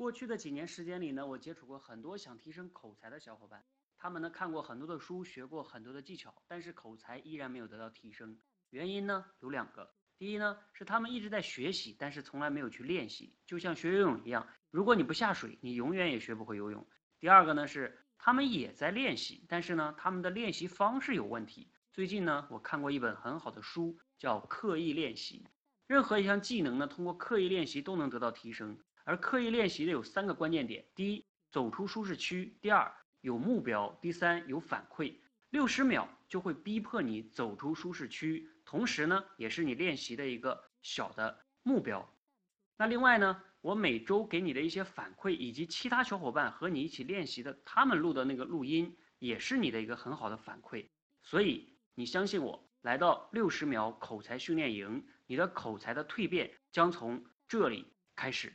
过去的几年时间里呢，我接触过很多想提升口才的小伙伴，他们呢看过很多的书，学过很多的技巧，但是口才依然没有得到提升。原因呢有两个，第一呢是他们一直在学习，但是从来没有去练习，就像学游泳一样，如果你不下水，你永远也学不会游泳。第二个呢是他们也在练习，但是呢他们的练习方式有问题。最近呢我看过一本很好的书，叫《刻意练习》，任何一项技能呢通过刻意练习都能得到提升。而刻意练习的有三个关键点：第一，走出舒适区；第二，有目标；第三，有反馈。六十秒就会逼迫你走出舒适区，同时呢，也是你练习的一个小的目标。那另外呢，我每周给你的一些反馈，以及其他小伙伴和你一起练习的他们录的那个录音，也是你的一个很好的反馈。所以你相信我，来到六十秒口才训练营，你的口才的蜕变将从这里开始。